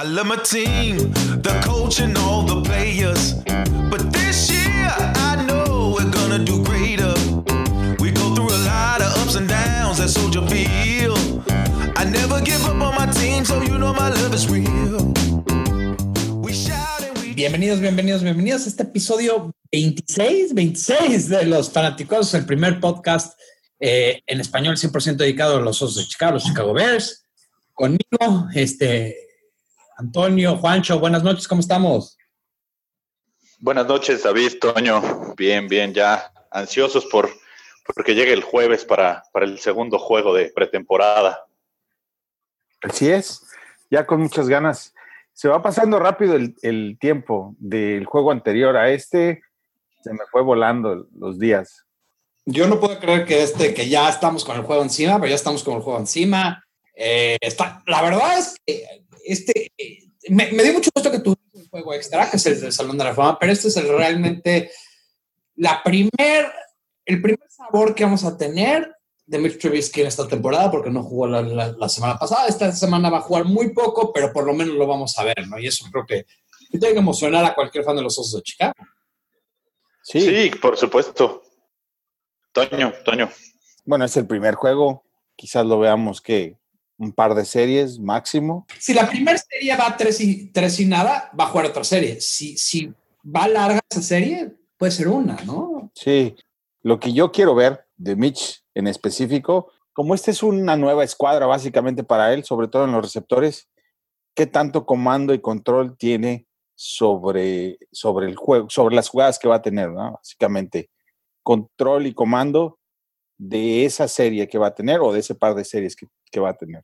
I love my team, the coach and all the players. But this year, I know we're gonna do greater. We go through a lot of ups and downs, that soldier feel. I never give up on my team, so you know my love is real. We shout and we Bienvenidos, bienvenidos, bienvenidos a este episodio 26, 26 de Los Fanáticos, el primer podcast eh, en español 100% dedicado a los Osos de Chicago, los Chicago Bears. Conmigo, este, Antonio, Juancho, buenas noches, ¿cómo estamos? Buenas noches, David, Toño. Bien, bien, ya ansiosos por porque llegue el jueves para, para el segundo juego de pretemporada. Así es, ya con muchas ganas. Se va pasando rápido el, el tiempo del juego anterior a este, se me fue volando los días. Yo no puedo creer que este, que ya estamos con el juego encima, pero ya estamos con el juego encima. Eh, está, la verdad es que este, me, me dio mucho gusto que tuviste un juego extra, que es el del Salón de la Fama, pero este es el realmente la primer, el primer sabor que vamos a tener de Mitch Trubisky en esta temporada, porque no jugó la, la, la semana pasada. Esta semana va a jugar muy poco, pero por lo menos lo vamos a ver, ¿no? Y eso creo que, que tiene que emocionar a cualquier fan de los Osos de Chicago. Sí, Sí, por supuesto. Toño, Toño. bueno, es el primer juego, quizás lo veamos que un par de series máximo. Si la primera serie va tres y, tres y nada, va a jugar otra serie. Si, si va larga esa serie, puede ser una, ¿no? Sí, lo que yo quiero ver de Mitch en específico, como esta es una nueva escuadra básicamente para él, sobre todo en los receptores, ¿qué tanto comando y control tiene sobre, sobre el juego, sobre las jugadas que va a tener, ¿no? Básicamente, control y comando de esa serie que va a tener o de ese par de series que, que va a tener.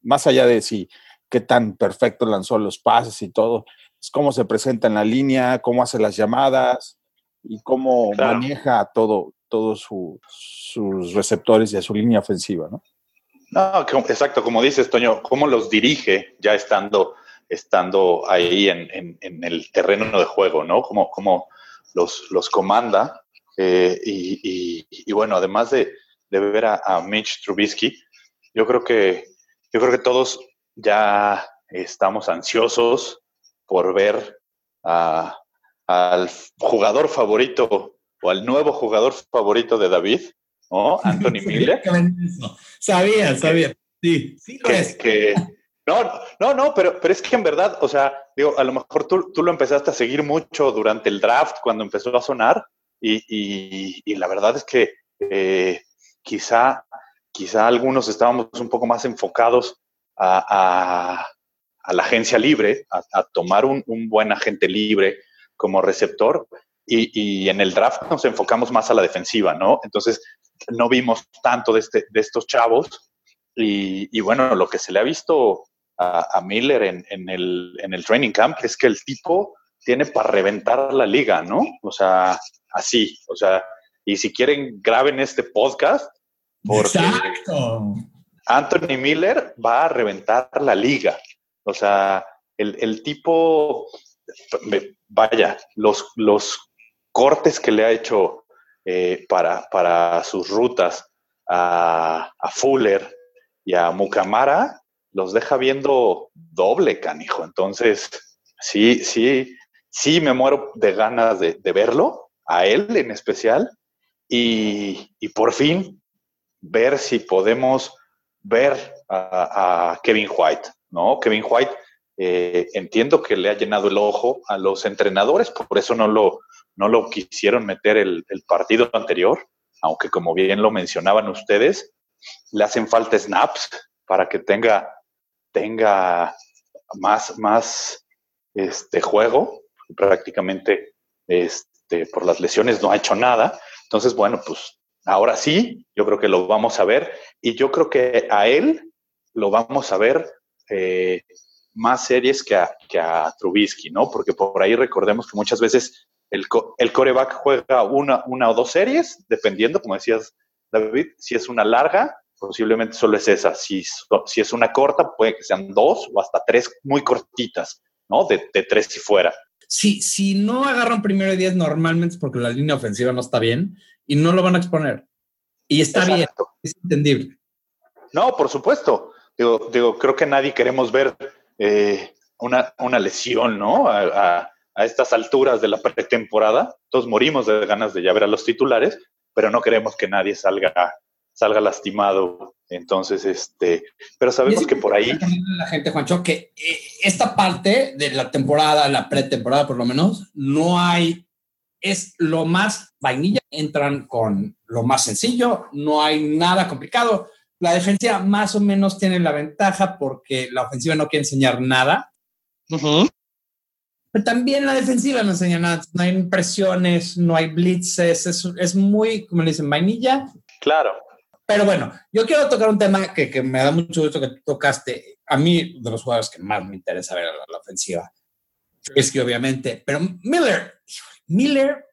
Más allá de si qué tan perfecto lanzó los pases y todo, es cómo se presenta en la línea, cómo hace las llamadas y cómo Claro. maneja todo, todos su- sus receptores y a su línea ofensiva, ¿no? No, exacto, como dices, Toño, cómo los dirige ya estando, estando ahí en, en- en el terreno de juego, ¿no? Cómo, cómo los, los comanda. Eh, y, y- y bueno, además de, de ver a, a Mitch Trubisky, yo creo que yo creo que todos ya estamos ansiosos por ver a- al jugador favorito o al nuevo jugador favorito de David, ¿no? Anthony Miller. Sabía, sabía. Sí, sí lo que, es. que- no, no, no, pero, pero es que en verdad, o sea, digo, a lo mejor tú, tú lo empezaste a seguir mucho durante el draft cuando empezó a sonar y, y- la verdad es que eh, quizá, quizá algunos estábamos un poco más enfocados a, a- la agencia libre, a, tomar un, un buen agente libre como receptor y, y en el draft nos enfocamos más a la defensiva, ¿no? Entonces no vimos tanto de, este, de estos chavos y, bueno, lo que se le ha visto a, a Miller en, en el, en el training camp es que el tipo tiene para reventar la liga, ¿no? O sea, así, o sea, y si quieren, graben este podcast, porque Exacto. Anthony Miller va a reventar la liga. O sea, el, el tipo, vaya, los, los cortes que le ha hecho eh, para, para sus rutas a, a Fuller y a Mukamara, los deja viendo doble, canijo. Entonces, sí, sí, sí me muero de ganas de, de verlo, a él en especial, y, y por fin ver si podemos ver a, Kevin White, ¿no? Kevin White, eh, entiendo que le ha llenado el ojo a los entrenadores, por eso no lo, no lo quisieron meter el, el partido anterior, aunque como bien lo mencionaban ustedes, le hacen falta snaps para que tenga, tenga más, más este juego. Prácticamente este, por las lesiones no ha hecho nada. Entonces, bueno, pues ahora sí, yo creo que lo vamos a ver y yo creo que a él lo vamos a ver eh, más series que a, Trubisky, ¿no? Porque por ahí recordemos que muchas veces el, el coreback juega una, una o dos series, dependiendo, como decías, David, si es una larga, posiblemente solo es esa. Si, si es una corta, puede que sean dos o hasta tres muy cortitas, ¿no? De, de tres y fuera. Si, si no agarran primero y diez, normalmente es porque la línea ofensiva no está bien y no lo van a exponer. Y está Exacto. bien, es entendible. No, por supuesto. Digo, digo, creo que nadie queremos ver eh, una, una lesión, ¿no? A, a, a, estas alturas de la pretemporada. Todos morimos de ganas de ya ver a los titulares, pero no queremos que nadie salga, salga lastimado. Entonces, este, pero sabemos que por ahí. La gente, Juancho, que eh, esta parte de la temporada, la pretemporada por lo menos, no hay es lo más vainilla, entran con lo más sencillo, no hay nada complicado. La defensiva más o menos tiene la ventaja porque la ofensiva no quiere enseñar nada. Uh -huh. Pero también la defensiva no enseña nada. No hay presiones, no hay blitzes. Es, es muy, como le dicen, vainilla. Claro. Pero bueno, yo quiero tocar un tema que, que me da mucho gusto que tocaste. A mí, de los jugadores que más me interesa ver la, la ofensiva. Es que obviamente, pero Miller, Miller,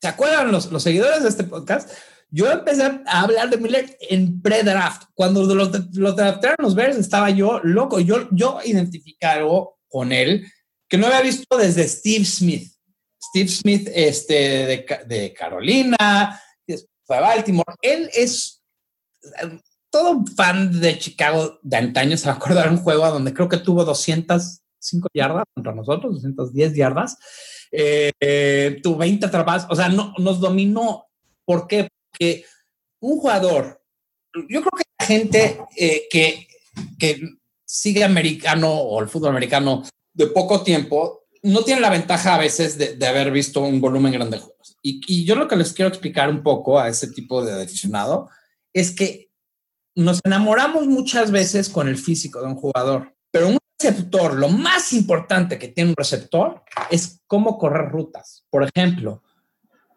¿se acuerdan los, los, seguidores de este podcast? Yo empecé a hablar de Miller en pre-draft. Cuando los, los draftaron los Bears, estaba yo loco. Yo, yo identificado con él que no había visto desde Steve Smith. Steve Smith este, de, de Carolina, fue Baltimore. Él es todo fan de Chicago de antaño. Se va a acordar un juego donde creo que tuvo 205 yardas contra nosotros, 210 yardas eh, eh, tu 20 atrapadas, o sea, no, nos dominó. ¿Por qué? Porque un jugador, yo creo que la gente eh, que, que sigue americano o el fútbol americano de poco tiempo, no tiene la ventaja a veces de, de haber visto un volumen grande de juegos. Y, y, yo lo que les quiero explicar un poco a ese tipo de aficionado es que nos enamoramos muchas veces con el físico de un jugador, pero un receptor, lo más importante que tiene un receptor es cómo correr rutas. Por ejemplo,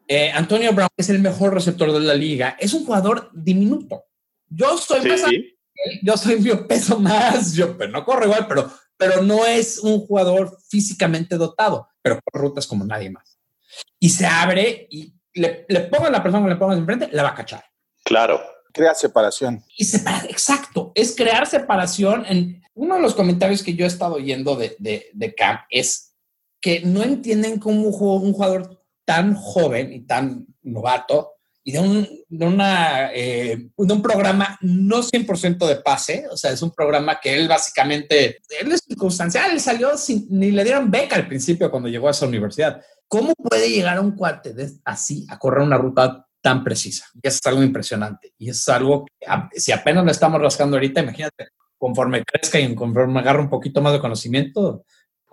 eh, Antonio Brown es el mejor receptor de la liga. Es un jugador diminuto. Yo soy sí, más, sí. yo soy yo peso más, yo pero no corro igual, pero, pero no es un jugador físicamente dotado, pero corre rutas como nadie más. Y se abre y le, le ponga a la persona que le pongas enfrente, la va a cachar. Claro. Crea separación. Y separa, exacto, es crear separación. En uno de los comentarios que yo he estado oyendo de, de, de Camp es que no entienden cómo un jugador tan joven y tan novato y de un, de una, eh, de un programa no 100% de pase, o sea, es un programa que él básicamente, él es circunstancial, él salió sin, ni le dieron beca al principio cuando llegó a esa universidad. ¿Cómo puede llegar a un cuate así a correr una ruta tan precisa. Y es algo impresionante. Y es algo que, si apenas lo estamos rascando ahorita, imagínate, conforme crezca y conforme agarre un poquito más de conocimiento.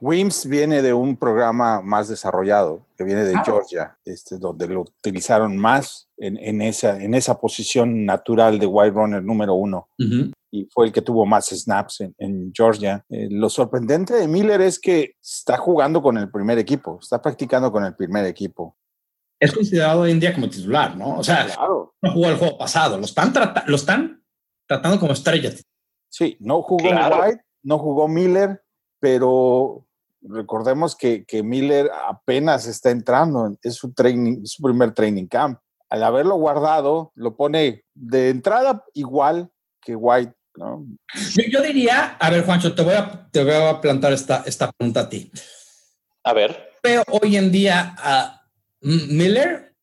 Wims viene de un programa más desarrollado, que viene de claro. Georgia, este, donde lo utilizaron más en, en, esa, en esa posición natural de wide runner número uno. Uh -huh. Y fue el que tuvo más snaps en, en Georgia. Eh, lo sorprendente de Miller es que está jugando con el primer equipo, está practicando con el primer equipo es considerado hoy en día como titular, ¿no? O sea, claro. no jugó el juego pasado, lo están, lo están tratando como estrella. Sí, no jugó claro. White, no jugó Miller, pero recordemos que, que, Miller apenas está entrando, es su, training, su primer training camp. Al haberlo guardado, lo pone de entrada igual que White. ¿no? Yo, yo diría, a ver, Juancho, te voy a, te voy a plantar esta, esta pregunta a ti. A ver. Veo hoy en día a Miller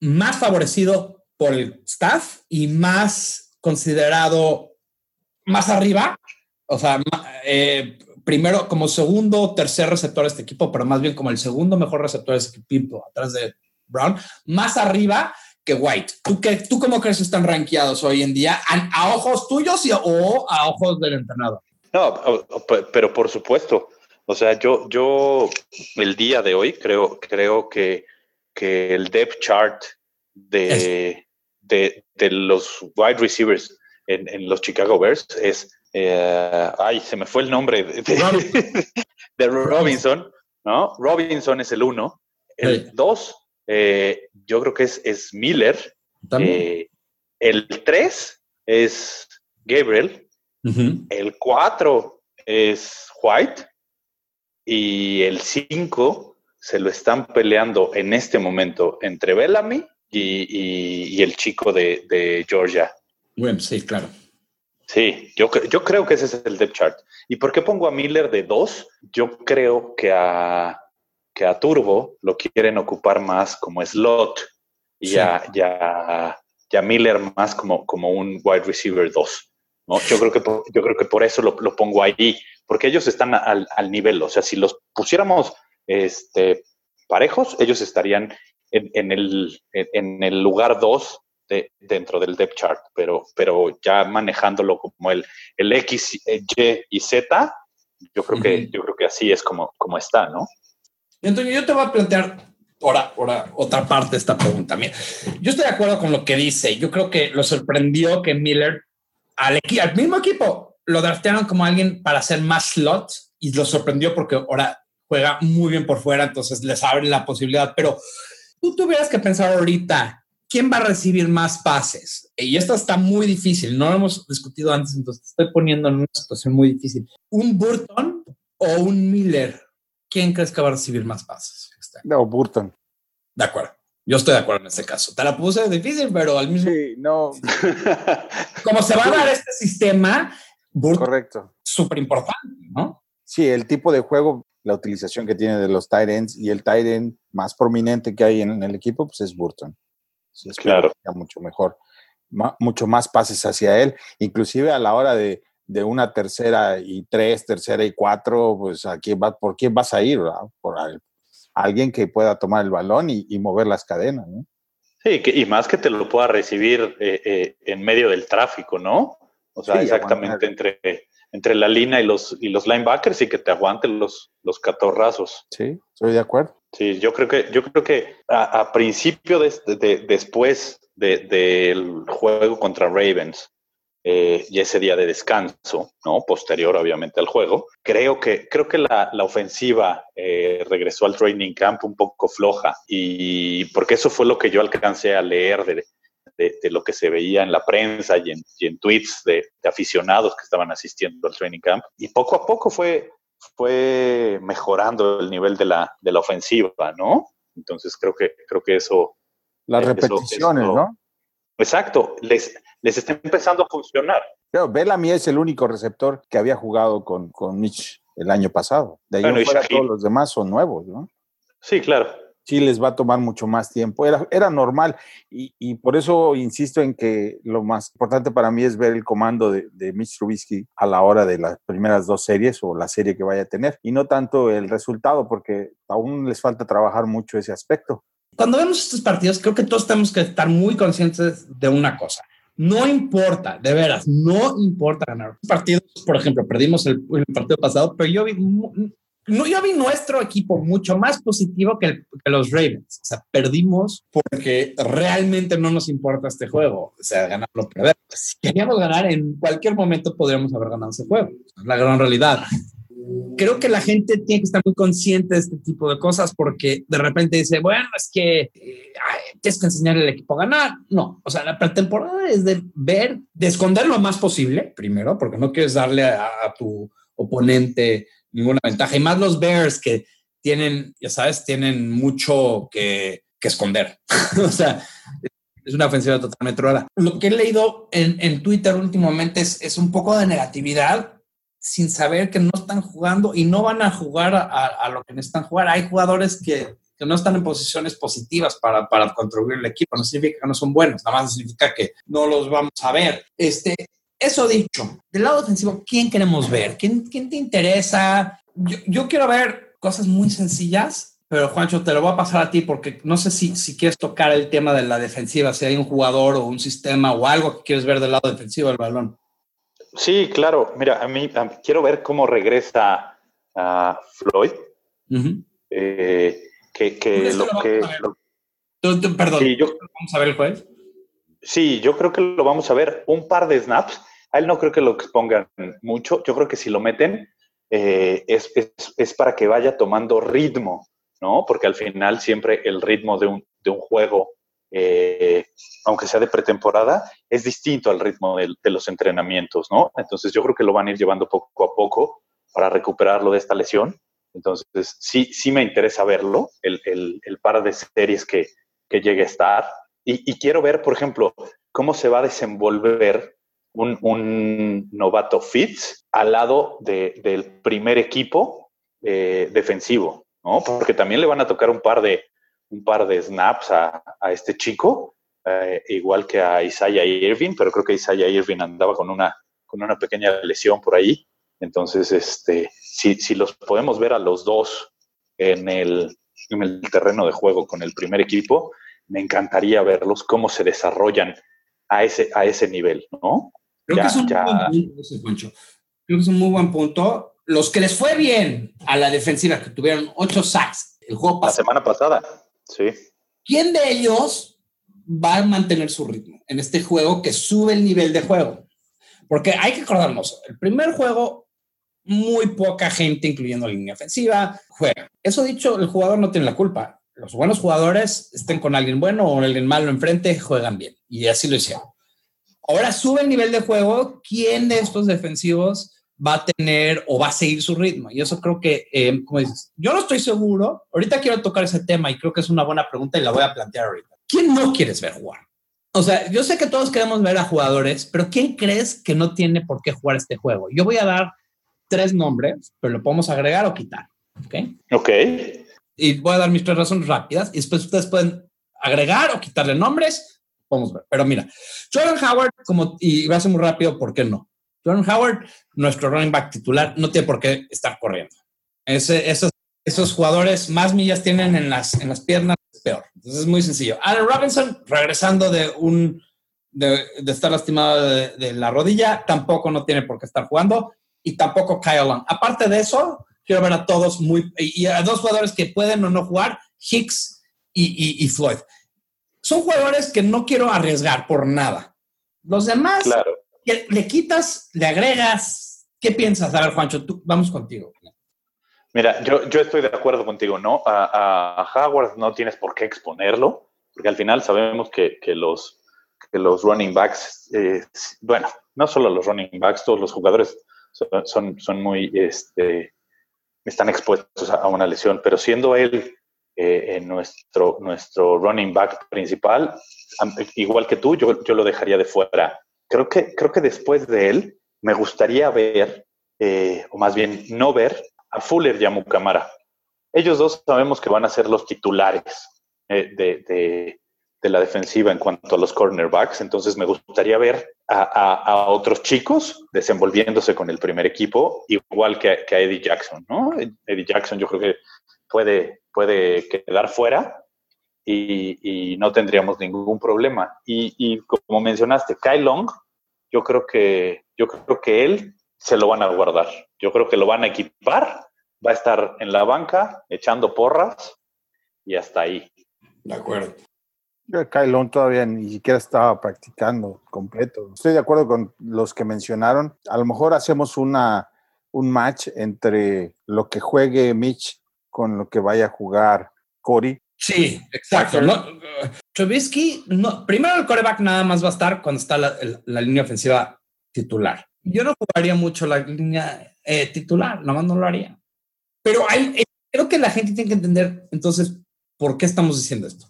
más favorecido por el staff y más considerado más arriba, o sea, eh, primero como segundo o tercer receptor de este equipo, pero más bien como el segundo mejor receptor de este equipo, atrás de Brown, más arriba que White. ¿Tú, qué, tú cómo crees que están rankeados hoy en día? ¿A, a ojos tuyos y, o a ojos del entrenador? No, pero por supuesto. O sea, yo, yo el día de hoy creo, creo que, que el depth chart de, de, de los wide receivers en, en, los Chicago Bears es, eh, ay, se me fue el nombre de, de, de Robinson, ¿no? Robinson es el uno. El dos, eh, yo creo que es, es Miller. Eh, el tres es Gabriel. Uh -huh. El cuatro es White. Y el 5 se lo están peleando en este momento entre Bellamy y, y, y el chico de, de, Georgia. Bueno, sí, claro. Sí, yo, yo creo que ese es el depth chart. ¿Y por qué pongo a Miller de 2? Yo creo que a, que a Turbo lo quieren ocupar más como slot y sí. a, ya, ya Miller más como, como un wide receiver 2. ¿no? Yo creo que por, yo creo que por eso lo, lo pongo ahí, porque ellos están al, al, nivel. O sea, si los pusiéramos este, parejos, ellos estarían en, en el, en el lugar 2 de, dentro del depth chart, pero, pero ya manejándolo como el, el X, Y y Z, yo creo, uh -huh. que, yo creo que así es como, como está, ¿no? Antonio, yo te voy a plantear ahora, ahora otra parte de esta pregunta. Mira, yo estoy de acuerdo con lo que dice. Yo creo que lo sorprendió que Miller al, al mismo equipo lo draftearon como alguien para hacer más slots y lo sorprendió porque ahora juega muy bien por fuera, entonces les abre la posibilidad. Pero tú tuvieras que pensar ahorita, ¿quién va a recibir más pases? Y esto está muy difícil, no lo hemos discutido antes, entonces estoy poniendo en una situación muy difícil. ¿Un Burton o un Miller? ¿Quién crees que va a recibir más pases? No, Burton. De acuerdo. Yo estoy de acuerdo en este caso. Te la puse difícil, pero al mismo Sí, no. Como se va a dar este sistema, Burton Correcto. Súper importante, ¿no? Sí, el tipo de juego, la utilización que tiene de los tight ends y el tight end más prominente que hay en, en el equipo, pues es Burton. Claro. Mucho mejor, mucho más pases hacia él, inclusive a la hora de, de una tercera y tres, tercera y cuatro, pues aquí va, ¿por quién vas a ir? ¿verdad? Por alguien que pueda tomar el balón y, y mover las cadenas, ¿no? Sí, que, y más que te lo pueda recibir eh, eh, en medio del tráfico, ¿no? O sea, sí, exactamente entre, entre la línea y los, y los linebackers y que te aguanten los, los catorrazos. Sí, estoy de acuerdo. Sí, yo creo que, yo creo que a, principio de, de, después del de, juego contra Ravens, eh, y ese día de descanso, ¿no? Posterior, obviamente, al juego. Creo que, creo que la, ofensiva eh, regresó al training camp un poco floja y porque eso fue lo que yo alcancé a leer de, lo que se veía en la prensa y en, y en tweets de, de, aficionados que estaban asistiendo al training camp. Y poco a poco fue, fue mejorando el nivel de la, de la ofensiva, ¿no? Entonces creo que, creo que eso... Las repeticiones, eso, ¿no? Exacto, les, les está empezando a funcionar. Claro, Bellamy es el único receptor que había jugado con, con Mitch el año pasado. De ahí bueno, fuera, todos los demás son nuevos, ¿no? Sí, claro. Sí, les va a tomar mucho más tiempo. Era, era normal y, y, por eso insisto en que lo más importante para mí es ver el comando de, de Mitch a la hora de las primeras dos series o la serie que vaya a tener y no tanto el resultado porque aún les falta trabajar mucho ese aspecto. Cuando vemos estos partidos, creo que todos tenemos que estar muy conscientes de una cosa. No importa, de veras, no importa ganar. Partidos, por ejemplo, perdimos el, el partido pasado, pero yo vi, no, yo vi nuestro equipo mucho más positivo que, los Ravens. O sea, perdimos porque realmente no nos importa este juego. O sea, ganarlo o perder. Si queríamos ganar, en cualquier momento podríamos haber ganado ese juego. La gran realidad creo que la gente tiene que estar muy consciente de este tipo de cosas porque de repente dice, bueno, es que eh, tienes que enseñar al equipo a ganar. No, o sea, la pretemporada es de ver, de esconder lo más posible, primero, porque no quieres darle a tu oponente ninguna ventaja. Y más los Bears que tienen, ya sabes, tienen mucho que, que esconder. o sea, es una ofensiva totalmente rara. Lo que he leído en, en Twitter últimamente es, es un poco de negatividad sin saber que no están jugando y no van a jugar a, a lo que necesitan jugar. Hay jugadores que, que, no están en posiciones positivas para, para contribuir el equipo. No significa que no son buenos, nada más significa que no los vamos a ver. Este, eso dicho, del lado ofensivo, ¿quién queremos ver? ¿Quién, quién te interesa? Yo, yo, quiero ver cosas muy sencillas, pero Juancho, te lo voy a pasar a ti porque no sé si, si quieres tocar el tema de la defensiva, si hay un jugador o un sistema o algo que quieres ver del lado defensivo del balón. Sí, claro. Mira, a mí, a mí quiero ver cómo regresa uh, Floyd. Uh -huh. eh, que, que lo que. Lo, ¿Tú, tú, perdón, sí, yo, ¿vamos a ver el jueves? Sí, yo creo que lo vamos a ver un par de snaps. A él no creo que lo expongan mucho. Yo creo que si lo meten eh, es, es, es, para que vaya tomando ritmo, ¿no? Porque al final siempre el ritmo de un, de un juego eh, aunque sea de pretemporada, es distinto al ritmo de, de, los entrenamientos, ¿no? Entonces yo creo que lo van a ir llevando poco a poco para recuperarlo de esta lesión. Entonces sí, sí me interesa verlo, el, el, el par de series que, que llegue a estar. Y, y, quiero ver, por ejemplo, cómo se va a desenvolver un, un novato Fitz al lado de, del primer equipo eh, defensivo, ¿no? Porque también le van a tocar un par de, un par de snaps a, a este chico, eh, igual que a Isaiah Irving, pero creo que Isaiah Irving andaba con una, con una pequeña lesión por ahí. Entonces, este, si, si los podemos ver a los dos en el, en el terreno de juego con el primer equipo, me encantaría verlos cómo se desarrollan a ese, a ese nivel, ¿no? Creo que es un muy buen punto, Creo que es un muy buen punto. Los que les fue bien a la defensiva, que tuvieron ocho sacks el juego pasado. La semana pasada, sí. ¿Quién de ellos va a mantener su ritmo en este juego que sube el nivel de juego? Porque hay que acordarnos, el primer juego, muy poca gente, incluyendo la línea ofensiva, juega. Eso dicho, el jugador no tiene la culpa. Los buenos jugadores, estén con alguien bueno o alguien malo enfrente, juegan bien. Y así lo hicieron. Ahora sube el nivel de juego. ¿Quién de estos defensivos va a tener o va a seguir su ritmo? Y eso creo que, eh, como dices, yo no estoy seguro. Ahorita quiero tocar ese tema y creo que es una buena pregunta y la voy a plantear ahorita. ¿Quién no quieres ver jugar? O sea, yo sé que todos queremos ver a jugadores, pero ¿quién crees que no tiene por qué jugar este juego? Yo voy a dar tres nombres, pero lo podemos agregar o quitar. ¿Ok? Ok. Y voy a dar mis tres razones rápidas y después ustedes pueden agregar o quitarle nombres. Vamos a ver. Pero mira, Jordan Howard, como, y va a ser muy rápido, ¿por qué no? Jordan Howard, nuestro running back titular, no tiene por qué estar corriendo. Ese, esos, esos jugadores más millas tienen en las, en las piernas, peor. Entonces es muy sencillo. Allen Robinson, regresando de un de, estar lastimado de, la rodilla, tampoco no tiene por qué estar jugando. Y tampoco Kyle Long. Aparte de eso, quiero ver a todos muy. Y a dos jugadores que pueden o no jugar, Hicks y, Floyd. Son jugadores que no quiero arriesgar por nada. Los demás, claro. le quitas, le agregas. ¿Qué piensas? A ver, Juancho, tú, vamos contigo. Mira, yo, yo estoy de acuerdo contigo, ¿no? A, Howard no tienes por qué exponerlo, porque al final sabemos que, los, que los running backs, eh, bueno, no solo los running backs, todos los jugadores son, son, muy, este, están expuestos a una lesión, pero siendo él eh, nuestro, nuestro running back principal, igual que tú, yo, yo lo dejaría de fuera. Creo que, creo que después de él me gustaría ver, eh, o más bien no ver, a Fuller y a Mukamara. Ellos dos sabemos que van a ser los titulares eh, de, la defensiva en cuanto a los cornerbacks, entonces me gustaría ver a, otros chicos desenvolviéndose con el primer equipo, igual que, a Eddie Jackson, ¿no? Eddie Jackson yo creo que puede, puede quedar fuera y, no tendríamos ningún problema. Y, y, como mencionaste, Kyle Long, yo creo que, yo creo que él se lo van a guardar. Yo creo que lo van a equipar, va a estar en la banca echando porras y hasta ahí. De acuerdo. Kylon todavía ni siquiera estaba practicando completo. Estoy de acuerdo con los que mencionaron. A lo mejor hacemos una, un match entre lo que juegue Mitch con lo que vaya a jugar Cory. Sí, exacto. No, Trubisky, no, primero el coreback nada más va a estar cuando está la, la línea ofensiva titular. Yo no jugaría mucho la línea eh, titular, más no lo haría. Pero hay, eh, creo que la gente tiene que entender entonces por qué estamos diciendo esto.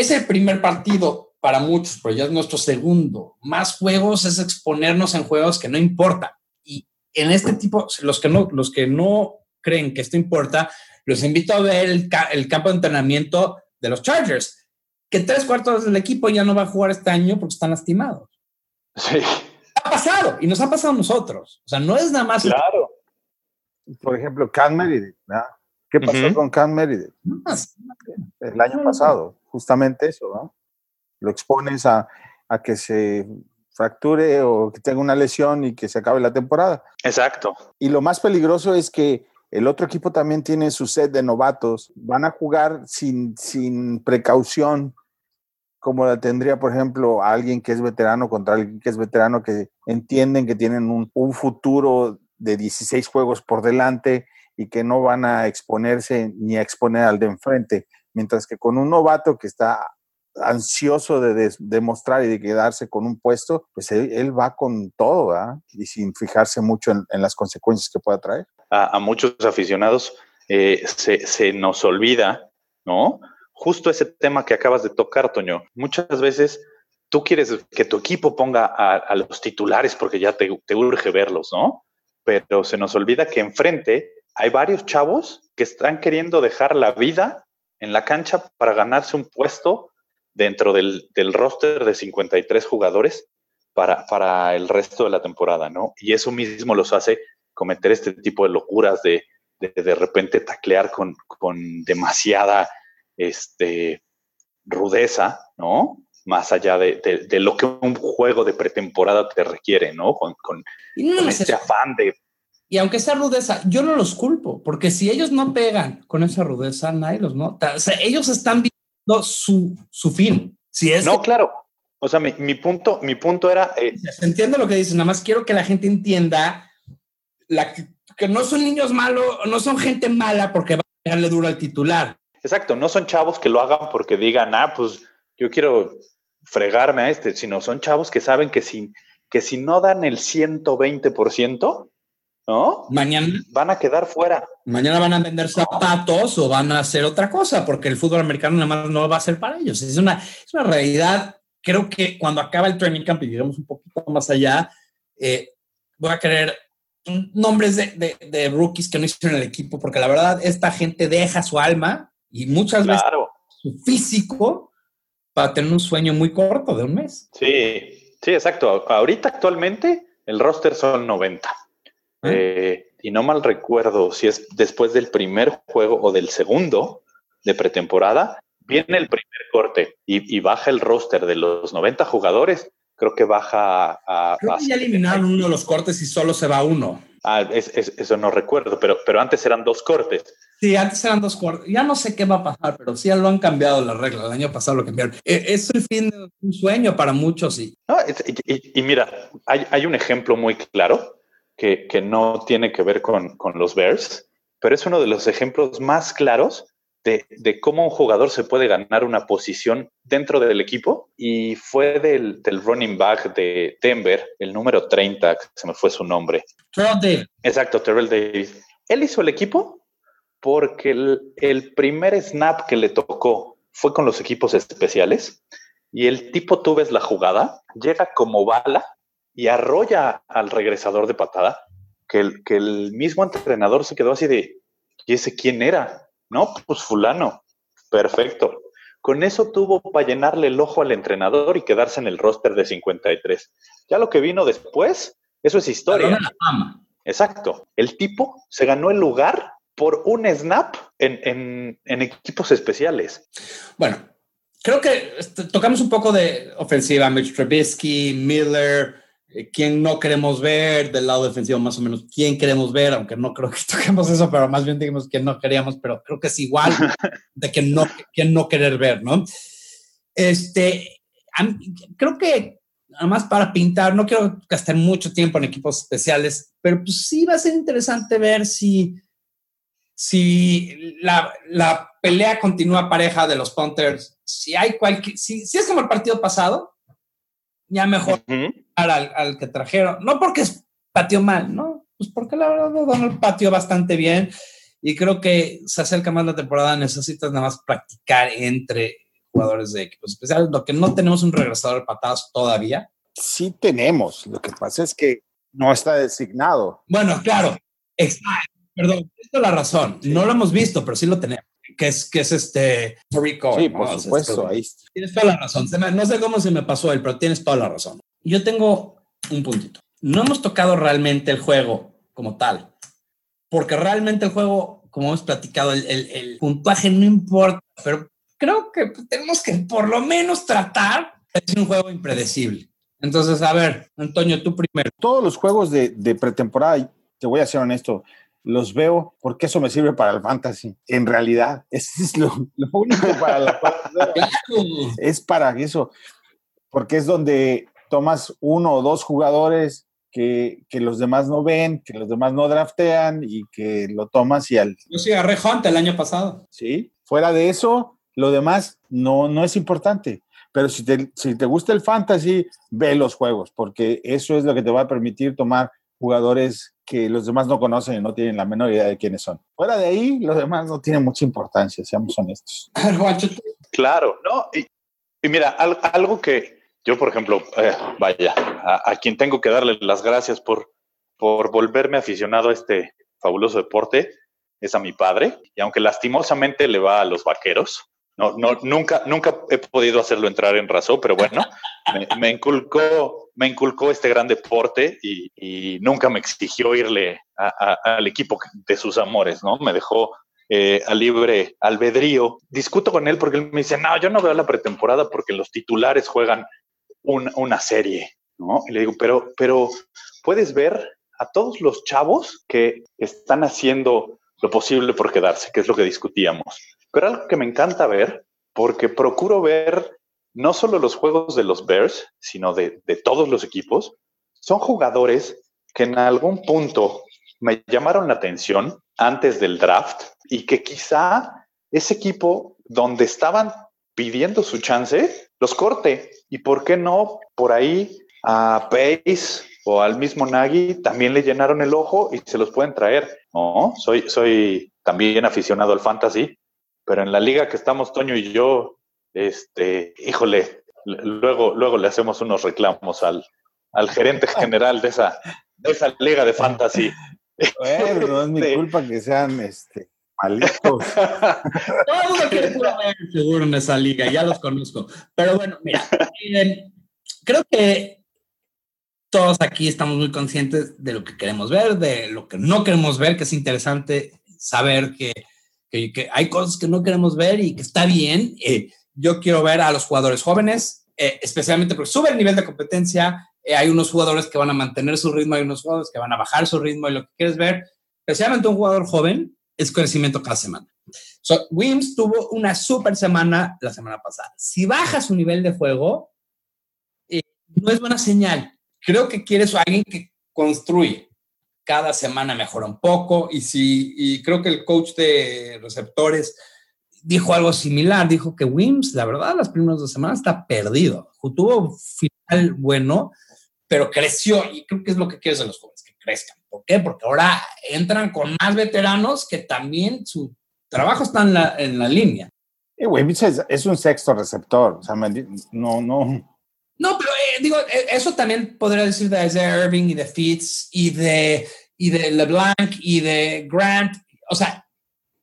Es el primer partido para muchos, pero ya es nuestro segundo. Más juegos es exponernos en juegos que no importa. Y en este tipo, los que no, los que no creen que esto importa, los invito a ver el, el campo de entrenamiento de los Chargers, que tres cuartos del equipo ya no va a jugar este año porque están lastimados. Sí ha pasado y nos ha pasado a nosotros. O sea, no es nada más. Claro. Por ejemplo, Can Meredith, ¿Qué pasó con Can Meredith? El año pasado, justamente eso, ¿no? Lo expones a, a que se fracture o que tenga una lesión y que se acabe la temporada. Exacto. Y lo más peligroso es que el otro equipo también tiene su set de novatos. Van a jugar sin, sin precaución como la tendría, por ejemplo, alguien que es veterano contra alguien que es veterano, que entienden que tienen un, un, futuro de 16 juegos por delante y que no van a exponerse ni a exponer al de enfrente, mientras que con un novato que está ansioso de demostrar y de quedarse con un puesto, pues él, va con todo, Y sin fijarse mucho en, las consecuencias que pueda traer. A, muchos aficionados eh, se, se nos olvida, ¿no? justo ese tema que acabas de tocar, Toño. Muchas veces tú quieres que tu equipo ponga a, los titulares porque ya te, urge verlos, ¿no? Pero se nos olvida que enfrente hay varios chavos que están queriendo dejar la vida en la cancha para ganarse un puesto dentro del, del roster de 53 jugadores para, para el resto de la temporada, ¿no? Y eso mismo los hace cometer este tipo de locuras de de, repente taclear con, con demasiada este, rudeza, ¿no? Más allá de, lo que un juego de pretemporada te requiere, ¿no? Con, con, ese afán de... Y aunque sea rudeza, yo no los culpo, porque si ellos no pegan con esa rudeza, nadie los nota. O sea, ellos están viendo su, su fin. Si es no, claro. O sea, mi, mi, punto, mi punto era... Eh, se entiende lo que dices, nada más quiero que la gente entienda la, que no son niños malos, no son gente mala porque va a darle duro al titular. Exacto, no son chavos que lo hagan porque digan, ah, pues yo quiero fregarme a este, sino son chavos que saben que si, que si no dan el 120%, ¿no? Mañana van a quedar fuera. Mañana van a vender zapatos o van a hacer otra cosa, porque el fútbol americano nada más no va a ser para ellos. Es una, es una realidad. Creo que cuando acaba el training camp y llegamos un poquito más allá, eh, voy a querer nombres de, rookies que no hicieron el equipo, porque la verdad esta gente deja su alma y muchas veces su físico para tener un sueño muy corto de un mes. Sí, sí, exacto. Ahorita actualmente el roster son 90. Ah. Eh, y no mal recuerdo si es después del primer juego o del segundo de pretemporada, viene el primer corte y, y baja el roster de los 90 jugadores creo que baja a... Creo que ya eliminaron uno de los cortes y solo se va uno. Ah, eso no recuerdo, pero, pero antes eran dos cortes. Sí, antes eran dos cortes. Ya no sé qué va a pasar, pero sí ya lo han cambiado las reglas. El año pasado lo cambiaron. E, es el fin de un sueño para muchos, sí. y, mira, hay, hay, un ejemplo muy claro que, que no tiene que ver con, con los Bears, pero es uno de los ejemplos más claros de, cómo un jugador se puede ganar una posición dentro del equipo y fue del, running back de Denver, el número 30, que se me fue su nombre. Terrell Davis. Exacto, Terrell Davis. Él hizo el equipo porque el, primer snap que le tocó fue con los equipos especiales y el tipo tú ves la jugada, llega como bala y arrolla al regresador de patada, que el, que el mismo entrenador se quedó así de, ¿y ese quién era? No, pues fulano. Perfecto. Con eso tuvo para llenarle el ojo al entrenador y quedarse en el roster de 53. Ya lo que vino después, eso es historia. Exacto. El tipo se ganó el lugar por un snap en, equipos especiales. Bueno, creo que tocamos un poco de ofensiva. Mitch Trubisky, Miller, quién no queremos ver, del lado defensivo más o menos, quién queremos ver, aunque no creo que toquemos eso, pero más bien digamos que no queríamos, pero creo que es igual de que no, quién no querer ver, ¿no? Este, creo que además para pintar, no quiero gastar mucho tiempo en equipos especiales, pero pues sí va a ser interesante ver si, si la, la pelea continúa pareja de los Panthers, si hay cualquier, si, si es como el partido pasado, ya mejor al, que trajeron. No porque es patio mal, ¿no? Pues porque la verdad Donald patio bastante bien y creo que se acerca más la temporada, necesitas nada más practicar entre jugadores de equipos especiales, lo que no tenemos un regresador de patadas todavía. Sí tenemos, lo que pasa es que no está designado. Bueno, claro, perdón, esto es la razón, no lo hemos visto, pero sí lo tenemos que es, que es este Rico. Sí, por supuesto. ahí. Tienes toda la razón. No sé cómo se me pasó él, pero tienes toda la razón. Yo tengo un puntito. No hemos tocado realmente el juego como tal, porque realmente el juego, como hemos platicado, el, el, puntaje no importa, pero creo que tenemos que por lo menos tratar es un juego impredecible. Entonces, a ver, Antonio, tú primero. Todos los juegos de, de pretemporada, te voy a ser honesto, los veo porque eso me sirve para el fantasy. En realidad, es lo, único para la es para eso, porque es donde tomas uno o dos jugadores que, los demás no ven, que los demás no draftean y que lo tomas y al... Yo sí agarré Hunt el año pasado. Sí, fuera de eso, lo demás no, no es importante. Pero si te, si te gusta el fantasy, ve los juegos, porque eso es lo que te va a permitir tomar jugadores que los demás no conocen y no tienen la menor idea de quiénes son. Fuera de ahí, los demás no tienen mucha importancia, seamos honestos. Claro, ¿no? Y, mira, algo que yo, por ejemplo, eh, vaya, a, quien tengo que darle las gracias por, por volverme aficionado a este fabuloso deporte es a mi padre. Y aunque lastimosamente le va a los vaqueros, No, no, nunca, nunca he podido hacerlo entrar en razón, pero bueno, me, inculcó, me inculcó este gran deporte y, nunca me exigió irle al equipo de sus amores, ¿no? Me dejó eh, a libre albedrío. Discuto con él porque él me dice, no, yo no veo la pretemporada porque los titulares juegan una serie, ¿no? Y le digo, pero, pero puedes ver a todos los chavos que están haciendo lo posible por quedarse, que es lo que discutíamos. Pero algo que me encanta ver, porque procuro ver no solo los juegos de los Bears, sino de, todos los equipos, son jugadores que en algún punto me llamaron la atención antes del draft y que quizá ese equipo donde estaban pidiendo su chance, los corte. ¿Y por qué no por ahí a Pace o al mismo Nagy también le llenaron el ojo y se los pueden traer? No, soy, soy también aficionado al fantasy pero en la liga que estamos Toño y yo, este, híjole, luego, luego le hacemos unos reclamos al, al gerente general de esa, de esa liga de fantasy. Bueno, no es mi este, culpa que sean este, malitos. Todo lo que seguro en esa liga, ya los conozco. Pero bueno, mira, eh, creo que todos aquí estamos muy conscientes de lo que queremos ver, de lo que no queremos ver, que es interesante saber que que, hay cosas que no queremos ver y que está bien. Eh, yo quiero ver a los jugadores jóvenes, eh, especialmente porque sube el nivel de competencia. Eh, hay unos jugadores que van a mantener su ritmo, hay unos jugadores que van a bajar su ritmo y lo que quieres ver, especialmente un jugador joven, es crecimiento cada semana. So, Wims tuvo una super semana la semana pasada. Si baja su nivel de juego, no es buena señal. Creo que quieres a alguien que construye cada semana mejora un poco y si y creo que el coach de receptores dijo algo similar, dijo que Wims, la verdad, las primeras dos semanas está perdido. Tuvo final bueno, pero creció y creo que es lo que quieres de los jóvenes, que crezcan. ¿Por qué? Porque ahora entran con más veteranos que también su trabajo está en la, en la línea. Y Wims es, un sexto receptor, o sea, no, no. No, pero eh, digo, eh, eso también podría decir de Isaiah Irving y de Fitz y de y de LeBlanc y de Grant. O sea,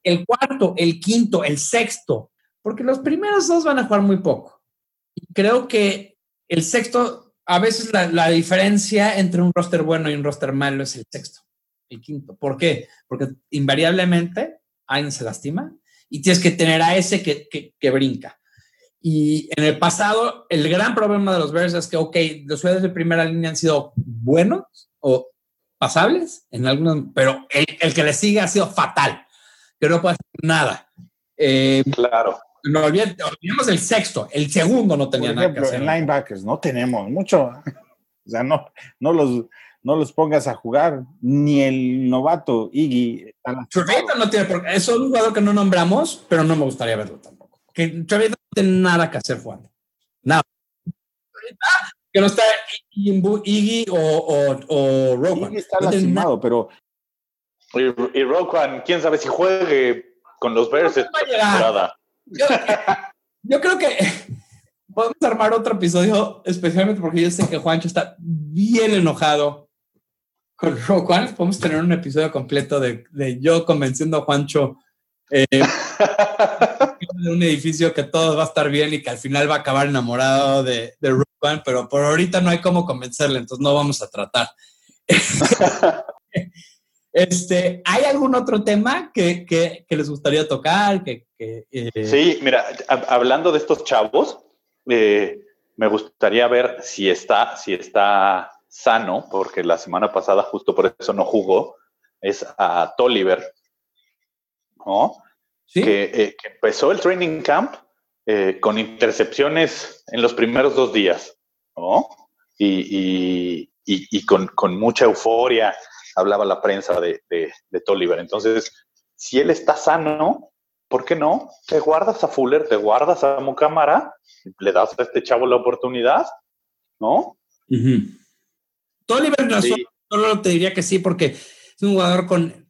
el cuarto, el quinto, el sexto, porque los primeros dos van a jugar muy poco. Y creo que el sexto, a veces la, diferencia entre un roster bueno y un roster malo es el sexto, el quinto. ¿Por qué? Porque invariablemente alguien se lastima y tienes que tener a ese que, que, que brinca. Y en el pasado, el gran problema de los Bears es que, ok, los jugadores de primera línea han sido buenos o pasables en algunos, pero el, que le sigue ha sido fatal, que no puede hacer nada. Eh, claro. No olvidemos el sexto, el segundo no tenía nada que hacer. En linebackers no tenemos mucho. O sea, no, no los no los pongas a jugar, ni el novato Iggy. no tiene por es un jugador que no nombramos, pero no me gustaría verlo tampoco. Que tiene nada que hacer jugando. Nada que no está Iggy o, o, o Iggy está lastimado, pero... Y, y quién sabe si juegue con los Bears temporada. Yo, creo que podemos armar otro episodio, especialmente porque yo sé que Juancho está bien enojado con Roquan. Podemos tener un episodio completo de, de yo convenciendo a Juancho eh, un edificio que todo va a estar bien y que al final va a acabar enamorado de, de pero por ahorita no hay cómo convencerle, entonces no vamos a tratar. este, ¿Hay algún otro tema que, que, les gustaría tocar? Que, eh, Sí, mira, hablando de estos chavos, eh, me gustaría ver si está, si está sano, porque la semana pasada justo por eso no jugó, es a Tolliver, ¿no? Eh, que, empezó el training camp eh, con intercepciones en los primeros dos días, ¿no? Y, con, mucha euforia hablaba la prensa de, de, Tolliver. Entonces, si él está sano, ¿por qué no? Te guardas a Fuller, te guardas a Mucámara, le das a este chavo la oportunidad, ¿no? Tolliver no solo te diría que sí, porque es un jugador con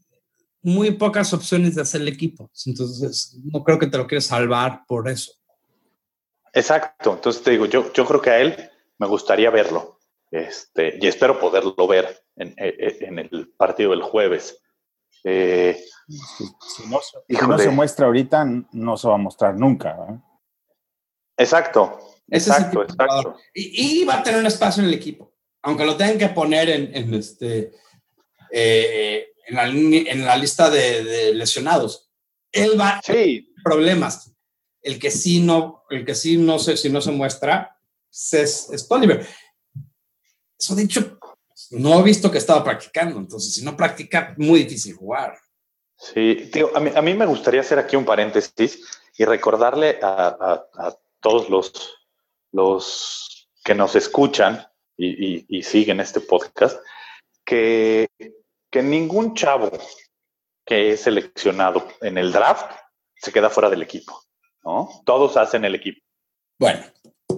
muy pocas opciones de hacer el equipo. Entonces, no creo que te lo quieras salvar por eso. Exacto. Entonces te digo, yo, yo creo que a él me gustaría verlo. Este, y espero poderlo ver en, el partido del jueves. Eh, si, no, se muestra ahorita, no se va a mostrar nunca. Exacto, exacto, exacto. Y, va a tener un espacio en el equipo, aunque lo tengan que poner en, este, eh, en, la, en, la, lista de, lesionados. Él va sí. problemas. El que sí no, el que sí no se, si no se muestra es, es Eso dicho, no he visto que estaba practicando, entonces si no practica, muy difícil jugar. Sí, tío, a, mí, a mí me gustaría hacer aquí un paréntesis y recordarle a, todos los, los que nos escuchan y, siguen este podcast que, que ningún chavo que es seleccionado en el draft se queda fuera del equipo, ¿no? Todos hacen el equipo. Bueno,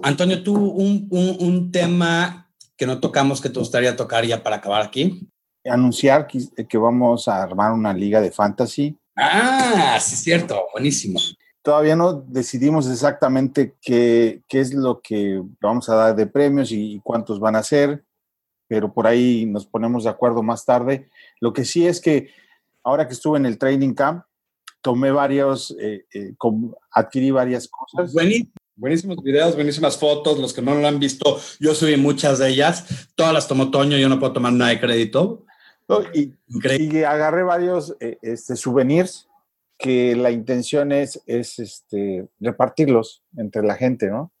Antonio, tú un, un tema que no tocamos que te gustaría tocar ya para acabar aquí? Anunciar que, vamos a armar una liga de fantasy. Ah, sí, es cierto, buenísimo. Todavía no decidimos exactamente qué, qué es lo que vamos a dar de premios y, cuántos van a ser, pero por ahí nos ponemos de acuerdo más tarde. Lo que sí es que ahora que estuve en el training camp, tomé varios, eh, eh, adquirí varias cosas. Buenísimo. Buenísimos videos, buenísimas fotos. Los que no lo han visto, yo subí muchas de ellas. Todas las tomó Toño, yo no puedo tomar nada de crédito. y, y, agarré varios eh, este, souvenirs que la intención es, es este, repartirlos entre la gente, ¿no?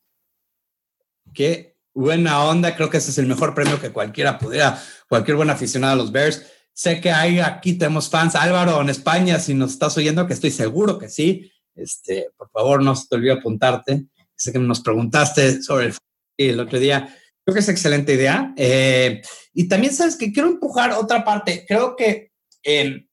Qué buena onda. Creo que ese es el mejor premio que cualquiera pudiera, cualquier buen aficionado a los Bears. Sé que hay aquí tenemos fans. Álvaro, en España, si nos estás oyendo, que estoy seguro que sí. Este, por favor, no se te olvide apuntarte sé que nos preguntaste sobre el, el otro día. Creo que es excelente idea. Eh, y también sabes que quiero empujar otra parte. Creo que em,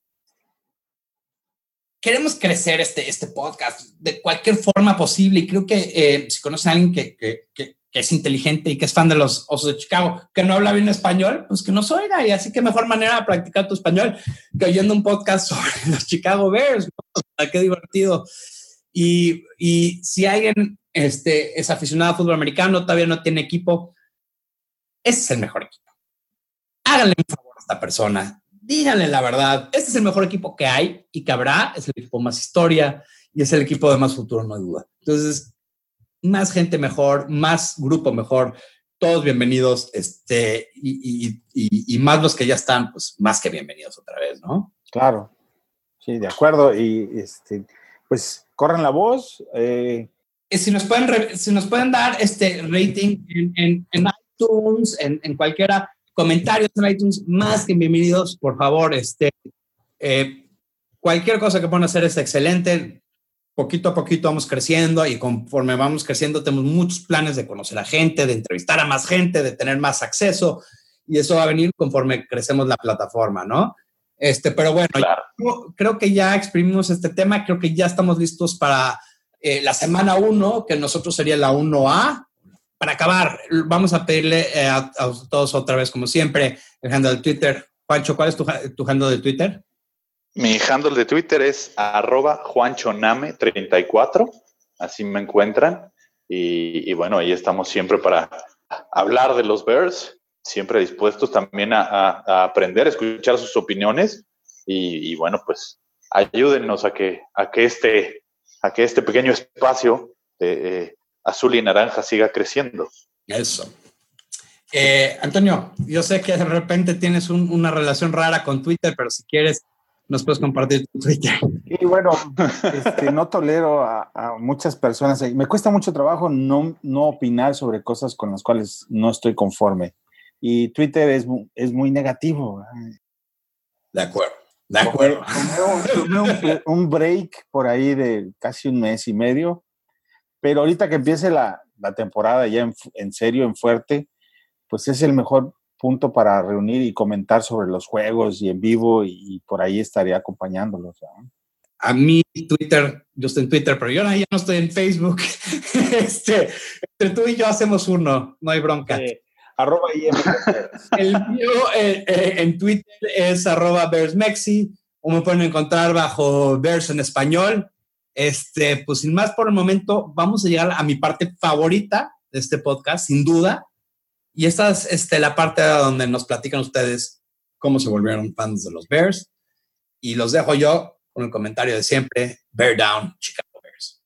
queremos crecer este, este podcast de cualquier forma posible. Y creo que eh, si conocen a alguien que, que, es inteligente y que es fan de los Osos de Chicago, que no habla bien español, pues que nos oiga. Y así que mejor manera de practicar tu español que oyendo un podcast sobre los Chicago Bears. Qué divertido. Y, y si alguien este, es aficionado a fútbol americano, todavía no tiene equipo, ese es el mejor equipo. Háganle un favor a esta persona, díganle la verdad, este es el mejor equipo que hay y que habrá, es el equipo más historia y es el equipo de más futuro, no hay duda. Entonces, más gente mejor, más grupo mejor, todos bienvenidos, este, y, y, más los que ya están, pues más que bienvenidos otra vez, ¿no? Claro, sí, de acuerdo, y este, pues corran la voz, eh, eh, si nos pueden, si nos pueden dar este rating en, en, iTunes, en, en, cualquiera, comentarios en iTunes, más que bienvenidos, por favor. Este, eh, cualquier cosa que puedan hacer es excelente. Poquito a poquito vamos creciendo y conforme vamos creciendo tenemos muchos planes de conocer a gente, de entrevistar a más gente, de tener más acceso y eso va a venir conforme crecemos la plataforma, ¿no? Este, pero bueno, creo que ya exprimimos este tema, creo que ya estamos listos para eh, la semana 1, que nosotros sería la 1A. Para acabar, vamos a pedirle eh, a, todos otra vez, como siempre, el handle de Twitter. Juancho, ¿cuál es tu, tu handle de Twitter? Mi handle de Twitter es arroba juanchoname34, así me encuentran. Y, bueno, ahí estamos siempre para hablar de los Bears, siempre dispuestos también a, aprender, a escuchar sus opiniones. Y, bueno, pues ayúdennos a que, a que este a que este pequeño espacio de eh, azul y naranja siga creciendo. Eso. Eh, Antonio, yo sé que de repente tienes una relación rara con Twitter, pero si quieres, nos puedes compartir tu Twitter. Y bueno, este, no tolero a, muchas personas. Me cuesta mucho trabajo no, no opinar sobre cosas con las cuales no estoy conforme. Y Twitter es, es muy negativo. De acuerdo. De acuerdo. un, break por ahí de casi un mes y medio, pero ahorita que empiece la, temporada ya en, serio, en fuerte, pues es el mejor punto para reunir y comentar sobre los juegos y en vivo y, por ahí estaré acompañándolos. A mí Twitter, yo estoy en Twitter, pero yo ya no estoy en Facebook. este, entre tú y yo hacemos uno, no hay bronca. Arroba El mío eh, eh, en Twitter es arroba BearsMexi, o me pueden encontrar bajo Bears en español. Este, pues sin más por el momento, vamos a llegar a mi parte favorita de este podcast, sin duda. Y esta es este, la parte donde nos platican ustedes cómo se volvieron fans de los Bears. Y los dejo yo con el comentario de siempre, Bear Down, Chicago Bears.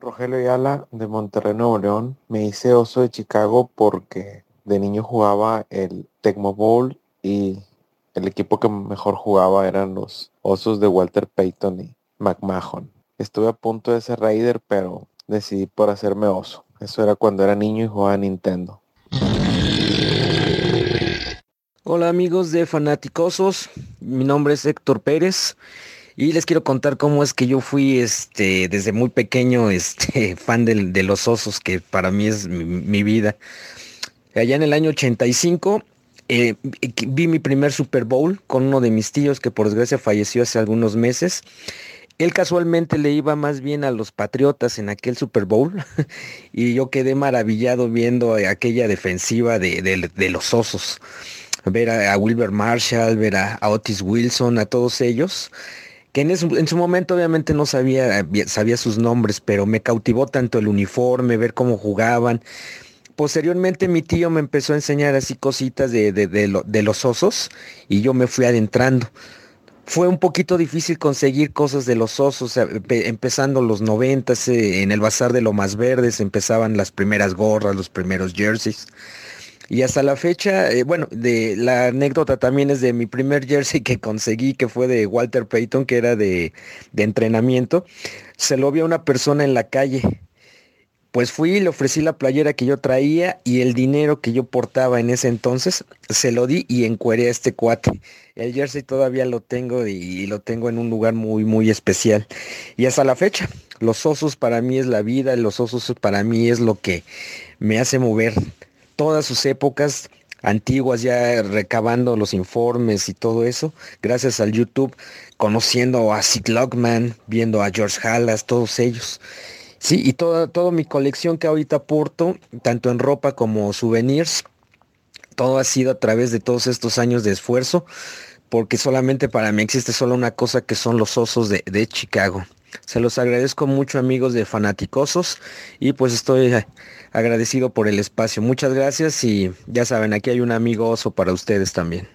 Rogelio Ayala de Monterrey, Nuevo León. Me hice oso de Chicago porque de niño jugaba el Tecmo Bowl y el equipo que mejor jugaba eran los osos de Walter Payton y McMahon. Estuve a punto de ser Raider, pero decidí por hacerme oso. Eso era cuando era niño y jugaba a Nintendo. Hola amigos de Fanaticosos, mi nombre es Héctor Pérez y les quiero contar cómo es que yo fui este, desde muy pequeño este, fan de, los osos, que para mí es mi, vida. Allá en el año 85 eh, vi mi primer Super Bowl con uno de mis tíos que por desgracia falleció hace algunos meses. Él casualmente le iba más bien a los Patriotas en aquel Super Bowl y yo quedé maravillado viendo aquella defensiva de los osos ver a, Wilber Marshall, ver a, Otis Wilson, a todos ellos, que en, su momento obviamente no sabía, sabía sus nombres, pero me cautivó tanto el uniforme, ver cómo jugaban. Posteriormente mi tío me empezó a enseñar así cositas de, de, los osos y yo me fui adentrando fue un poquito difícil conseguir cosas de los osos, empezando los noventas, eh, en el bazar de lo más verdes, empezaban las primeras gorras, los primeros jerseys. Y hasta la fecha, eh, bueno, la anécdota también es de mi primer jersey que conseguí, que fue de Walter Payton, que era de, entrenamiento. Se lo vi a una persona en la calle. Pues fui le ofrecí la playera que yo traía y el dinero que yo portaba en ese entonces, se lo di y encueré a este cuate. El jersey todavía lo tengo y lo tengo en un lugar muy, muy especial. Y hasta la fecha, los osos para mí es la vida, los osos para mí es lo que me hace mover todas sus épocas antiguas, ya recabando los informes y todo eso, gracias al YouTube, conociendo a Sid Lockman, viendo a George Halas, todos ellos. Sí, y toda, mi colección que ahorita porto, tanto en ropa como souvenirs, todo ha sido a través de todos estos años de esfuerzo, porque solamente para mí existe solo una cosa que son los osos de, de Chicago. Se los agradezco mucho amigos de Fanaticosos y pues estoy agradecido por el espacio. Muchas gracias y ya saben, aquí hay un amigo oso para ustedes también.